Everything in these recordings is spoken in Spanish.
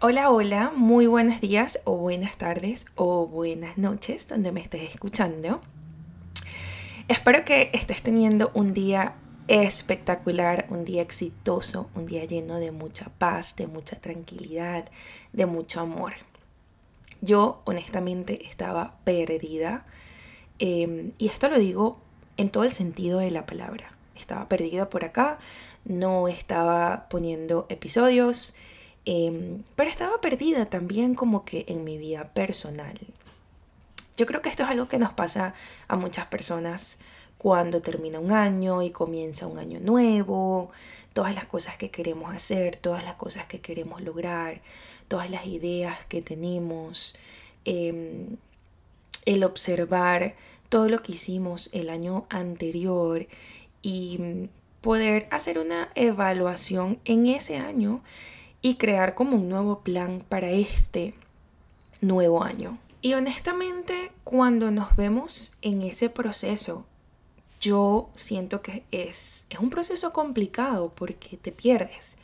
Hola, hola, muy buenos días o buenas tardes o buenas noches donde me estés escuchando. Espero que estés teniendo un día espectacular, un día exitoso, un día lleno de mucha paz, de mucha tranquilidad, de mucho amor. Yo honestamente estaba perdida em, y esto lo digo en todo el sentido de la palabra. Estaba perdida por acá, no estaba poniendo episodios, em, pero estaba perdida también como que en mi vida personal. Yo creo que esto es algo que nos pasa a muchas personas cuando termina un año y comienza un año nuevo, todas las cosas que queremos hacer, todas las cosas que queremos lograr, todas las ideas que tenemos, em, el observar todo lo que hicimos el año anterior y poder hacer una evaluación en ese año y crear como un nuevo plan para este nuevo año. Y honestamente, cuando nos vemos en ese proceso, yo siento que es, es un proceso complicado porque te pierdes.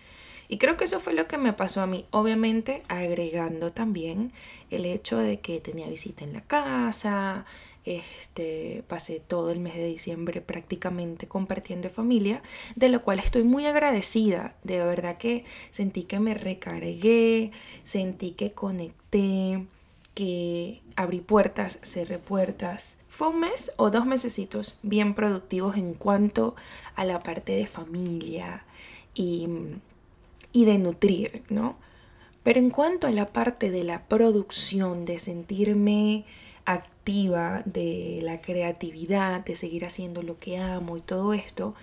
Y creo que eso fue lo que me pasó a mí, obviamente agregando también el hecho de que tenía visita en la casa, este, pasé todo el mes de diciembre prácticamente compartiendo familia, de lo cual estoy muy agradecida. De verdad que sentí que me recargué, sentí que conecté, que abrí puertas, cerré puertas. Fue un mes o dos mesecitos bien productivos en cuanto a la parte de familia y, y de nutrir, ¿no? Pero en cuanto a la parte de la producción, de sentirme de la creatividad, de seguir haciendo lo que amo y todo esto,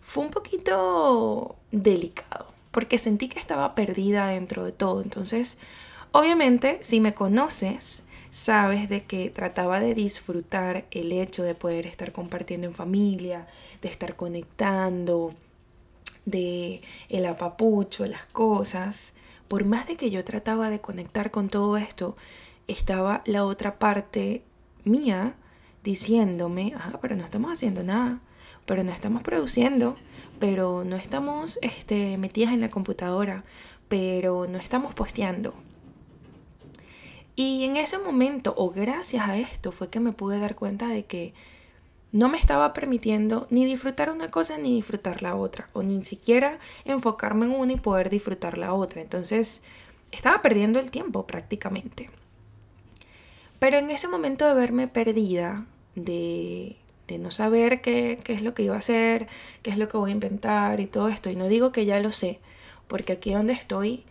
fue un poquito delicado, porque sentí que estaba perdida dentro de todo. Entonces, obviamente, si me conoces, sabes de que trataba de disfrutar el hecho de poder estar compartiendo en familia, de estar conectando, de el apapucho, las cosas. Por más de que yo trataba de conectar con todo esto, estaba la otra parte diciéndome, ah, pero no estamos haciendo nada, pero no estamos produciendo, pero no estamos este, metidas en la computadora, pero no estamos posteando. Y en ese momento, o gracias a esto, fue que me pude dar cuenta de que no me estaba permitiendo ni disfrutar una cosa ni disfrutar la otra, o ni siquiera enfocarme en una y poder disfrutar la otra. Entonces, estaba perdiendo el tiempo prácticamente. Pero en ese momento de verme perdida, de, no saber qué, qué es lo que iba a hacer, qué es lo que voy a inventar y todo esto, y no digo que ya lo sé, porque aquí donde estoy,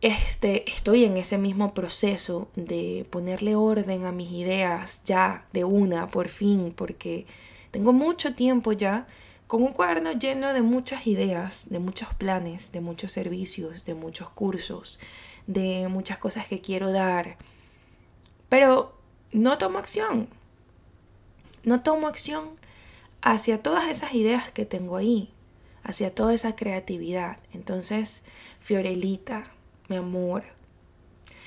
este, estoy en ese mismo proceso de ponerle orden a mis ideas ya de una, por fin, porque tengo mucho tiempo ya con un cuaderno lleno de muchas ideas, de muchos planes, de muchos servicios, de muchos cursos, de muchas cosas que quiero dar pero no tomo acción. No tomo acción hacia todas esas ideas que tengo ahí, hacia toda esa creatividad. Entonces, Fiorelita, mi amor,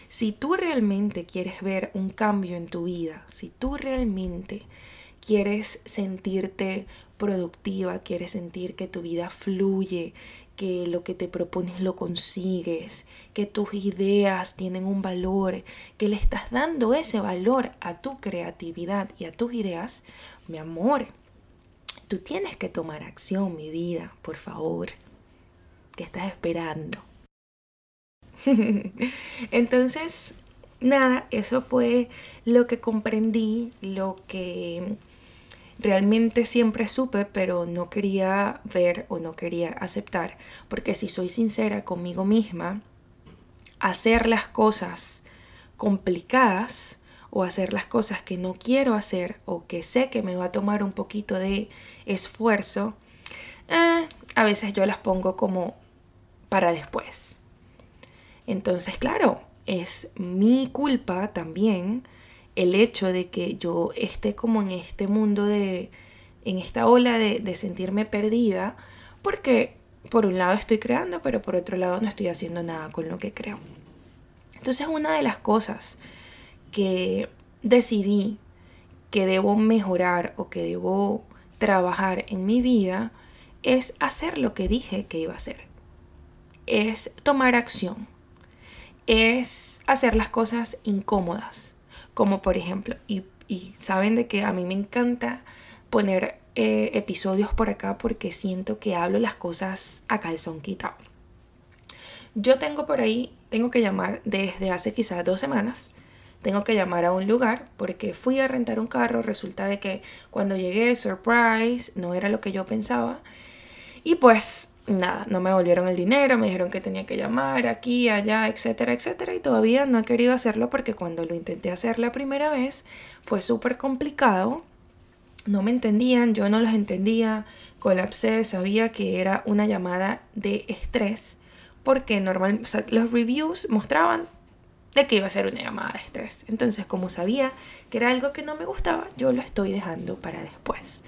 si tú realmente quieres ver un cambio en tu vida, si tú realmente quieres sentirte productiva, quieres sentir que tu vida fluye, que lo que te propones lo consigues, que tus ideas tienen un valor, que le estás dando ese valor a tu creatividad y a tus ideas, mi amor, tú tienes que tomar acción, mi vida, por favor. ¿Qué estás esperando? Entonces, nada, eso fue lo que comprendí, lo que realmente siempre supe, pero no quería ver o no quería aceptar, porque si soy sincera conmigo misma, hacer las cosas complicadas o hacer las cosas que no quiero hacer o que sé que me va a tomar un poquito de esfuerzo, eh, a veces yo las pongo como para después. Entonces, claro, es mi culpa también el hecho de que yo esté como en este mundo de, en esta ola de, de sentirme perdida, porque por un lado estoy creando, pero por otro lado no estoy haciendo nada con lo que creo. Entonces una de las cosas que decidí que debo mejorar o que debo trabajar en mi vida es hacer lo que dije que iba a hacer. Es tomar acción. es hacer las cosas incómodas, como por ejemplo, y, saben de que a mí me encanta poner eh, episodios por acá porque siento que hablo las cosas a calzón quitado. Yo tengo por ahí, tengo que llamar desde hace quizás dos semanas, tengo que llamar a un lugar porque fui a rentar un carro, resulta de que cuando llegué, surprise, no era lo que yo pensaba. Y pues nada, no me volvieron el dinero, me dijeron que tenía que llamar aquí, allá, etcétera, etcétera. Y todavía no he querido hacerlo porque cuando lo intenté hacer la primera vez fue súper complicado. No me entendían, yo no los entendía, colapsé, sabía que era una llamada de estrés porque normal, los reviews mostraban de que iba a ser una llamada de estrés. Entonces, como sabía que era algo que no me gustaba, yo lo estoy dejando para después.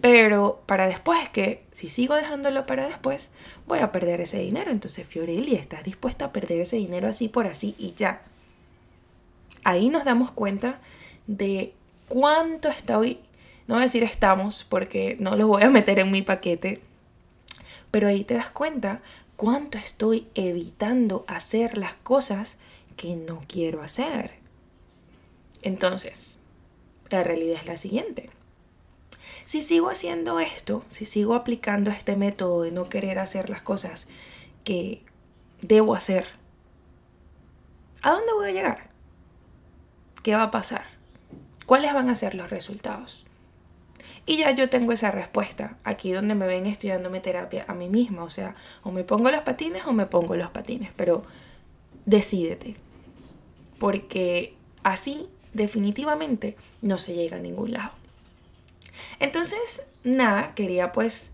Pero para después es que si sigo dejándolo para después, voy a perder ese dinero. Entonces, Fiorelli, ¿estás dispuesta a perder ese dinero así por así y ya? Ahí nos damos cuenta de cuánto estoy, no voy a decir estamos porque no lo voy a meter en mi paquete, pero ahí te das cuenta cuánto estoy evitando hacer las cosas que no quiero hacer. Entonces, la realidad es la siguiente. Si sigo haciendo esto, si sigo aplicando este método de no querer hacer las cosas que debo hacer, ¿a dónde voy a llegar? ¿Qué va a pasar? ¿Cuáles van a ser los resultados? Y ya yo tengo esa respuesta aquí donde me ven estudiándome terapia a mí misma. O sea, o me pongo los patines o me pongo los patines. Pero decídete. Porque así definitivamente no se llega a ningún lado. Entonces, nada, quería pues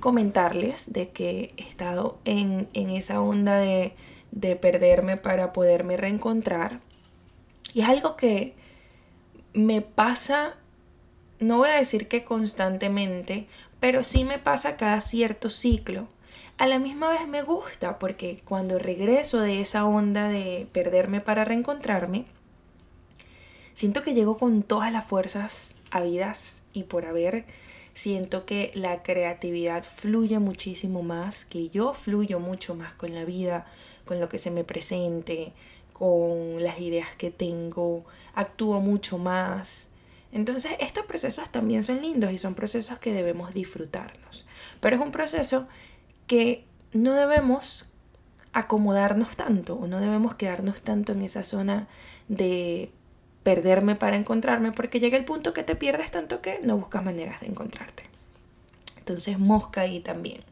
comentarles de que he estado en, esa onda de, de perderme para poderme reencontrar. Y es algo que me pasa no voy a decir que constantemente, pero sí me pasa cada cierto ciclo. A la misma vez me gusta porque cuando regreso de esa onda de perderme para reencontrarme, siento que llego con todas las fuerzas habidas y por haber. Siento que la creatividad fluye muchísimo más, que yo fluyo mucho más con la vida, con lo que se me presente, con las ideas que tengo, actúo mucho más. Entonces, estos procesos también son lindos y son procesos que debemos disfrutarnos. Pero es un proceso que no debemos acomodarnos tanto o no debemos quedarnos tanto en esa zona de perderme para encontrarme porque llega el punto que te pierdes tanto que no buscas maneras de encontrarte. Entonces, mosca ahí también.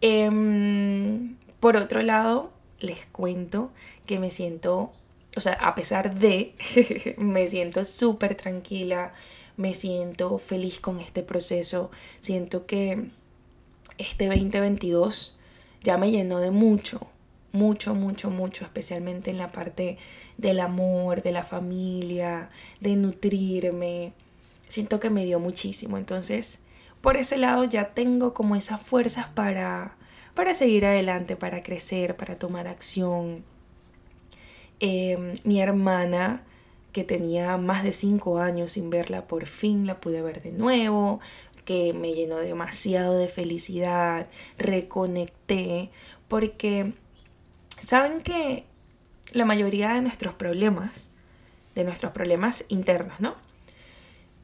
Em, por otro lado, les cuento que me siento o sea, a pesar de, me siento súper tranquila, me siento feliz con este proceso, siento que este 2022 ya me llenó de mucho, mucho, mucho, mucho, especialmente en la parte del amor, de la familia, de nutrirme. Siento que me dio muchísimo. Entonces, por ese lado ya tengo como esas fuerzas para, para seguir adelante, para crecer, para tomar acción. Em, mi hermana, que tenía más de cinco años sin verla, por fin la pude ver de nuevo, que me llenó demasiado de felicidad, reconecté, porque saben que la mayoría de nuestros problemas, de nuestros problemas internos, ¿no?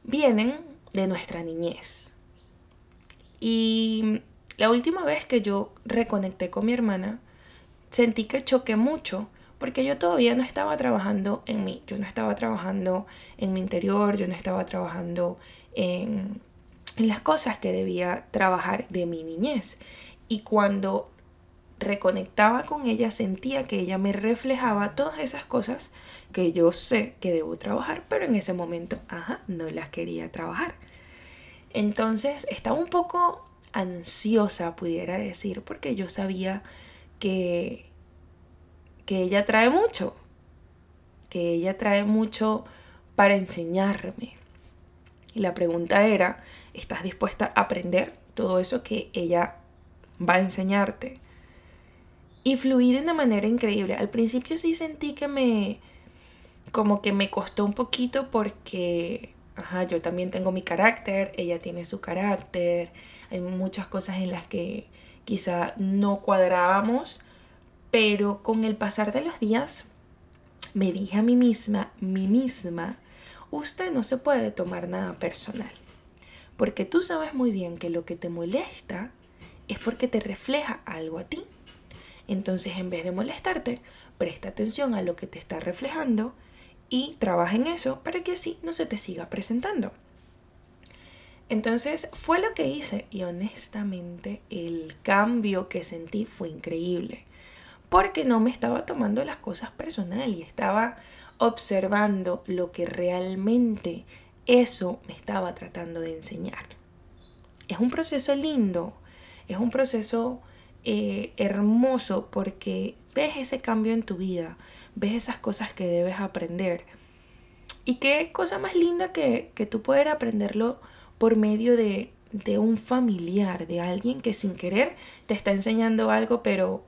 Vienen de nuestra niñez. Y la última vez que yo reconecté con mi hermana, sentí que choqué mucho porque yo todavía no estaba trabajando en mí, yo no estaba trabajando en mi interior, yo no estaba trabajando en, en las cosas que debía trabajar de mi niñez. Y cuando reconectaba con ella, sentía que ella me reflejaba todas esas cosas que yo sé que debo trabajar, pero en ese momento, ajá, no las quería trabajar. Entonces estaba un poco ansiosa, pudiera decir, porque yo sabía que que ella trae mucho, que ella trae mucho para enseñarme. Y la pregunta era, ¿estás dispuesta a aprender todo eso que ella va a enseñarte? Y fluir de una manera increíble. Al principio sí sentí que me, como que me costó un poquito porque, ajá, yo también tengo mi carácter, ella tiene su carácter, hay muchas cosas en las que quizá no cuadrábamos, Pero con el pasar de los días, me dije a mí misma, mí misma, usted no se puede tomar nada personal. Porque tú sabes muy bien que lo que te molesta es porque te refleja algo a ti. Entonces, en vez de molestarte, presta atención a lo que te está reflejando y trabaja en eso para que así no se te siga presentando. Entonces fue lo que hice y honestamente el cambio que sentí fue increíble porque no me estaba tomando las cosas personal y estaba observando lo que realmente eso me estaba tratando de enseñar. Es un proceso lindo, es un proceso eh, hermoso porque ves ese cambio en tu vida, ves esas cosas que debes aprender. Y qué cosa más linda que, que tú poder aprenderlo por medio de, de un familiar, de alguien que sin querer te está enseñando algo, pero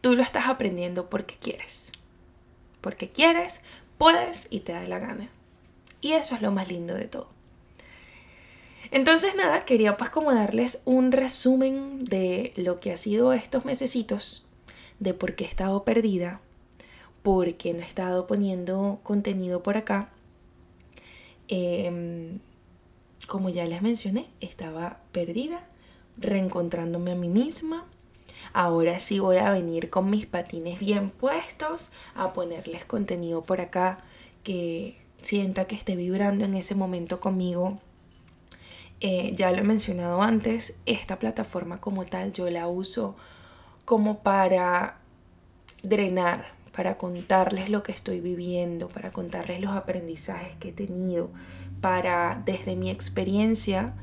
tú lo estás aprendiendo porque quieres. Porque quieres, puedes y te da la gana. Y eso es lo más lindo de todo. Entonces nada, quería pues como darles un resumen de lo que ha sido estos mesecitos, de por qué he estado perdida, por qué no he estado poniendo contenido por acá. Em, como ya les mencioné, estaba perdida, reencontrándome a mí misma. Ahora sí voy a venir con mis patines bien puestos a ponerles contenido por acá que sienta que esté vibrando en ese momento conmigo. Eh, ya lo he mencionado antes, esta plataforma como tal yo la uso como para drenar, para contarles lo que estoy viviendo, para contarles los aprendizajes que he tenido, para desde mi experiencia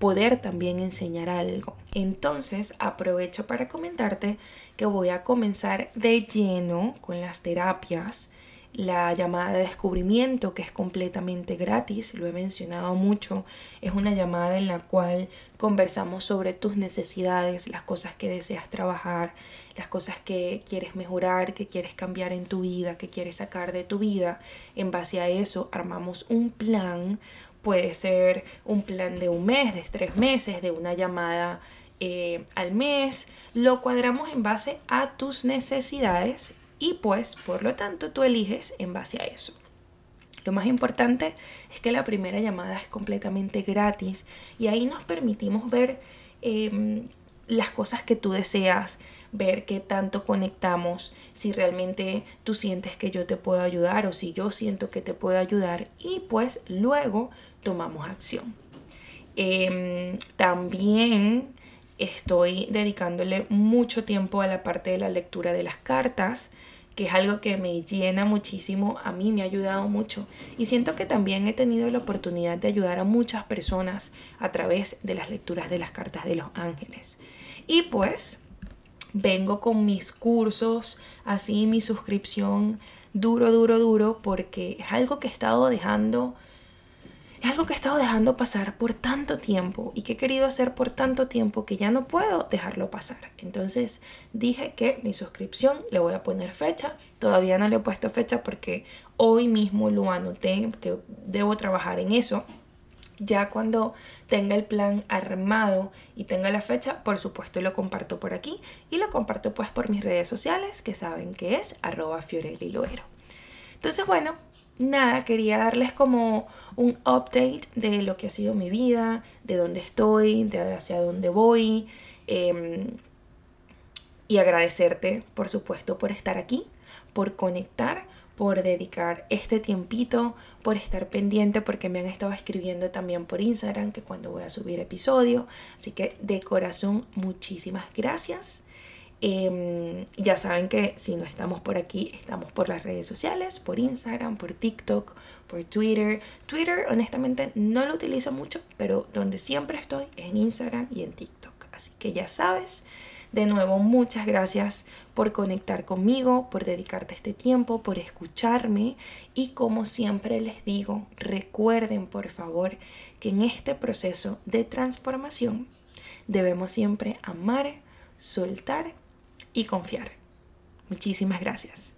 poder también enseñar algo. Entonces aprovecho para comentarte que voy a comenzar de lleno con las terapias la llamada de descubrimiento que es completamente gratis, lo he mencionado mucho, es una llamada en la cual conversamos sobre tus necesidades, las cosas que deseas trabajar, las cosas que quieres mejorar, que quieres cambiar en tu vida, que quieres sacar de tu vida. En base a eso armamos un plan, puede ser un plan de un mes, de tres meses, de una llamada eh, al mes, lo cuadramos en base a tus necesidades y pues por lo tanto tú eliges en base a eso. Lo más importante es que la primera llamada es completamente gratis y ahí nos permitimos ver em, las cosas que tú deseas, ver qué tanto conectamos, si realmente tú sientes que yo te puedo ayudar o si yo siento que te puedo ayudar y pues luego tomamos acción. Em, también estoy dedicándole mucho tiempo a la parte de la lectura de las cartas, que es algo que me llena muchísimo, a mí me ha ayudado mucho y siento que también he tenido la oportunidad de ayudar a muchas personas a través de las lecturas de las cartas de los ángeles. Y pues vengo con mis cursos, así mi suscripción duro, duro, duro, porque es algo que he estado dejando es algo que he estado dejando pasar por tanto tiempo y que he querido hacer por tanto tiempo que ya no puedo dejarlo pasar. Entonces dije que mi suscripción le voy a poner fecha. Todavía no le he puesto fecha porque hoy mismo lo anoté, que debo trabajar en eso. Ya cuando tenga el plan armado y tenga la fecha, por supuesto lo comparto por aquí y lo comparto pues por mis redes sociales que saben que es arroba Fiorelli Loero. Entonces bueno, nada, quería darles como un update de lo que ha sido mi vida, de dónde estoy, de hacia dónde voy. Em, y agradecerte, por supuesto, por estar aquí, por conectar, por dedicar este tiempito, por estar pendiente, porque me han estado escribiendo también por Instagram que cuando voy a subir episodio. Así que de corazón, muchísimas gracias. Em, ya saben que si no estamos por aquí, estamos por las redes sociales, por Instagram, por TikTok, por Twitter. Twitter, honestamente, no lo utilizo mucho, pero donde siempre estoy es en Instagram y en TikTok. Así que ya sabes. De nuevo, muchas gracias por conectar conmigo, por dedicarte este tiempo, por escucharme y como siempre les digo, recuerden por favor que en este proceso de transformación debemos siempre amar, soltar y confiar. Muchísimas gracias.